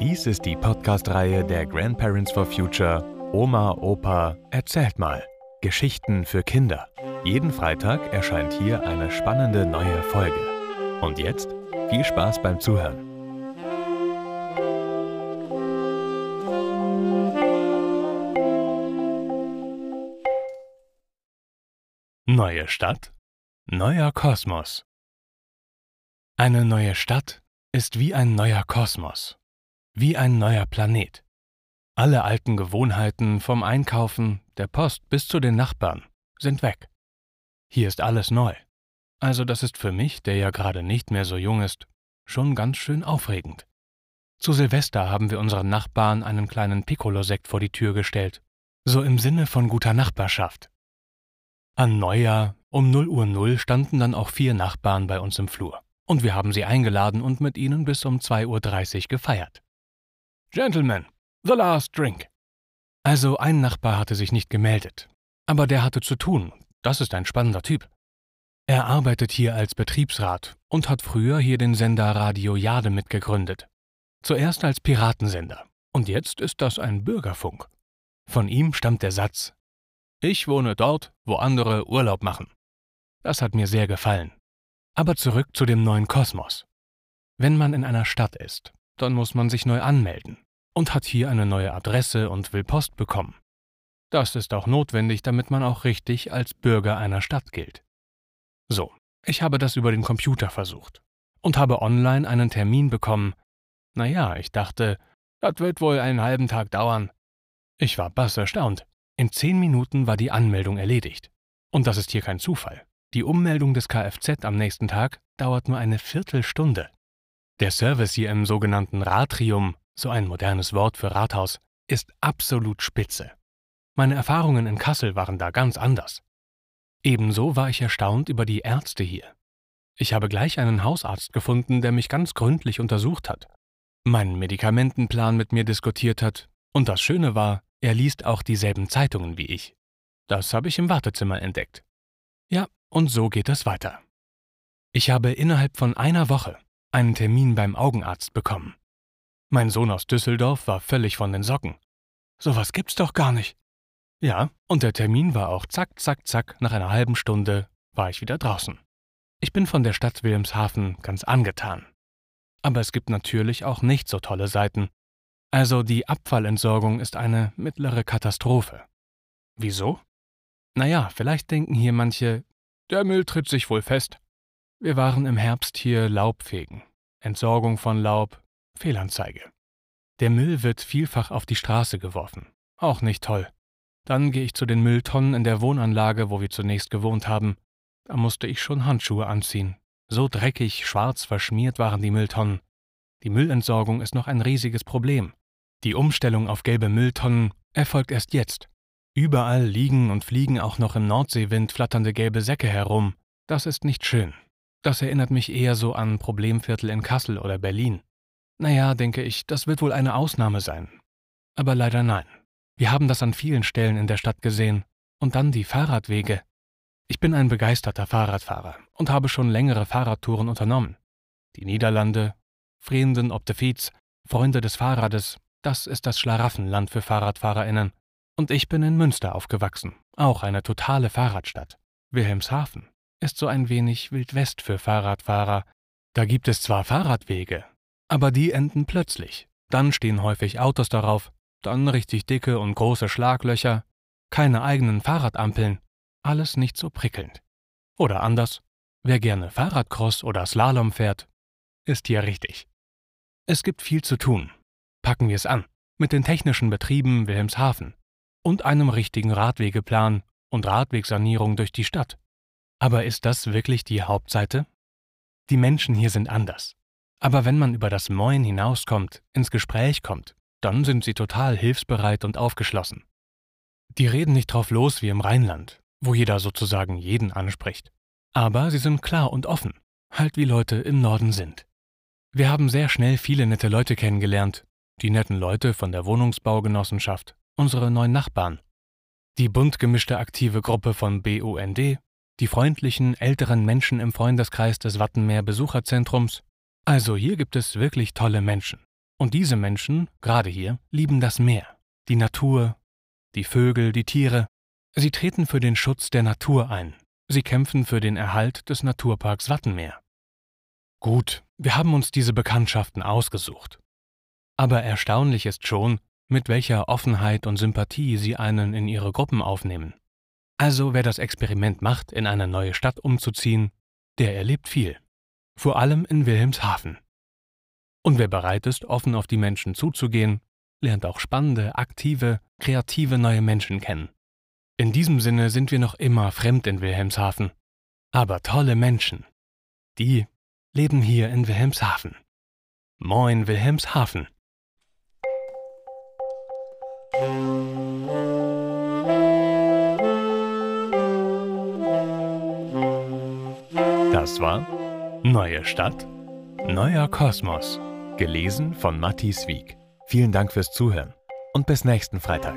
Dies ist die Podcast-Reihe der Grandparents for Future Oma, Opa, erzählt mal. Geschichten für Kinder. Jeden Freitag erscheint hier eine spannende neue Folge. Und jetzt viel Spaß beim Zuhören. Neue Stadt, neuer Kosmos. Eine neue Stadt ist wie ein neuer Kosmos, wie ein neuer Planet. Alle alten Gewohnheiten vom Einkaufen, der Post bis zu den Nachbarn sind weg. Hier ist alles neu. Also das ist für mich, der ja gerade nicht mehr so jung ist, schon ganz schön aufregend. Zu Silvester haben wir unseren Nachbarn einen kleinen Piccolo-Sekt vor die Tür gestellt. So im Sinne von guter Nachbarschaft. An Neujahr um 0 Uhr 0 standen dann auch vier Nachbarn bei uns im Flur. Und wir haben sie eingeladen und mit ihnen bis um 2.30 Uhr gefeiert. Gentlemen, the last drink. Also ein Nachbar hatte sich nicht gemeldet. Aber der hatte zu tun. Das ist ein spannender Typ. Er arbeitet hier als Betriebsrat und hat früher hier den Sender Radio Jade mitgegründet. Zuerst als Piratensender. Und jetzt ist das ein Bürgerfunk. Von ihm stammt der Satz, ich wohne dort, wo andere Urlaub machen. Das hat mir sehr gefallen. Aber zurück zu dem neuen Kosmos. Wenn man in einer Stadt ist, dann muss man sich neu anmelden und hat hier eine neue Adresse und will Post bekommen. Das ist auch notwendig, damit man auch richtig als Bürger einer Stadt gilt. So, ich habe das über den Computer versucht und habe online einen Termin bekommen. Naja, ich dachte, das wird wohl einen halben Tag dauern. Ich war bass erstaunt. In zehn Minuten war die Anmeldung erledigt. Und das ist hier kein Zufall. Die Ummeldung des Kfz am nächsten Tag dauert nur eine Viertelstunde. Der Service hier im sogenannten Ratrium, so ein modernes Wort für Rathaus, ist absolut spitze. Meine Erfahrungen in Kassel waren da ganz anders. Ebenso war ich erstaunt über die Ärzte hier. Ich habe gleich einen Hausarzt gefunden, der mich ganz gründlich untersucht hat, meinen Medikamentenplan mit mir diskutiert hat, und das Schöne war, er liest auch dieselben Zeitungen wie ich. Das habe ich im Wartezimmer entdeckt. Ja, und so geht es weiter. Ich habe innerhalb von einer Woche einen Termin beim Augenarzt bekommen. Mein Sohn aus Düsseldorf war völlig von den Socken. Sowas gibt's doch gar nicht. Ja, und der Termin war auch zack, zack, zack, nach einer halben Stunde war ich wieder draußen. Ich bin von der Stadt Wilhelmshaven ganz angetan. Aber es gibt natürlich auch nicht so tolle Seiten, also die Abfallentsorgung ist eine mittlere Katastrophe. Wieso? Naja, vielleicht denken hier manche, der Müll tritt sich wohl fest. Wir waren im Herbst hier Laubfegen. Entsorgung von Laub, Fehlanzeige. Der Müll wird vielfach auf die Straße geworfen. Auch nicht toll. Dann gehe ich zu den Mülltonnen in der Wohnanlage, wo wir zunächst gewohnt haben. Da musste ich schon Handschuhe anziehen. So dreckig, schwarz verschmiert waren die Mülltonnen. Die Müllentsorgung ist noch ein riesiges Problem. Die Umstellung auf gelbe Mülltonnen erfolgt erst jetzt. Überall liegen und fliegen auch noch im Nordseewind flatternde gelbe Säcke herum. Das ist nicht schön. Das erinnert mich eher so an Problemviertel in Kassel oder Berlin. Naja, denke ich, das wird wohl eine Ausnahme sein. Aber leider nein. Wir haben das an vielen Stellen in der Stadt gesehen. Und dann die Fahrradwege. Ich bin ein begeisterter Fahrradfahrer und habe schon längere Fahrradtouren unternommen. Die Niederlande, Vrienden op de Fiets, Freunde des Fahrrades, das ist das Schlaraffenland für FahrradfahrerInnen. Und ich bin in Münster aufgewachsen, auch eine totale Fahrradstadt. Wilhelmshaven ist so ein wenig Wildwest für Fahrradfahrer. Da gibt es zwar Fahrradwege, aber die enden plötzlich. Dann stehen häufig Autos darauf, dann richtig dicke und große Schlaglöcher, keine eigenen Fahrradampeln, alles nicht so prickelnd. Oder anders, wer gerne Fahrradcross oder Slalom fährt, ist hier richtig. Es gibt viel zu tun, Packen wir es an, mit den technischen Betrieben Wilhelmshaven und einem richtigen Radwegeplan und Radwegsanierung durch die Stadt. Aber ist das wirklich die Hauptseite? Die Menschen hier sind anders. Aber wenn man über das Moin hinauskommt, ins Gespräch kommt, dann sind sie total hilfsbereit und aufgeschlossen. Die reden nicht drauf los wie im Rheinland, wo jeder sozusagen jeden anspricht. Aber sie sind klar und offen, halt wie Leute im Norden sind. Wir haben sehr schnell viele nette Leute kennengelernt die netten Leute von der Wohnungsbaugenossenschaft, unsere neuen Nachbarn. die bunt gemischte aktive Gruppe von BUND, die freundlichen älteren Menschen im Freundeskreis des Wattenmeer Besucherzentrums. Also hier gibt es wirklich tolle Menschen. Und diese Menschen, gerade hier, lieben das Meer, die Natur, die Vögel, die Tiere. Sie treten für den Schutz der Natur ein. Sie kämpfen für den Erhalt des Naturparks Wattenmeer. Gut, wir haben uns diese Bekanntschaften ausgesucht. Aber erstaunlich ist schon, mit welcher Offenheit und Sympathie sie einen in ihre Gruppen aufnehmen. Also wer das Experiment macht, in eine neue Stadt umzuziehen, der erlebt viel. Vor allem in Wilhelmshaven. Und wer bereit ist, offen auf die Menschen zuzugehen, lernt auch spannende, aktive, kreative neue Menschen kennen. In diesem Sinne sind wir noch immer fremd in Wilhelmshaven. Aber tolle Menschen, die leben hier in Wilhelmshaven. Moin Wilhelmshaven. Das war Neue Stadt, neuer Kosmos. Gelesen von Matthias Wieg. Vielen Dank fürs Zuhören und bis nächsten Freitag.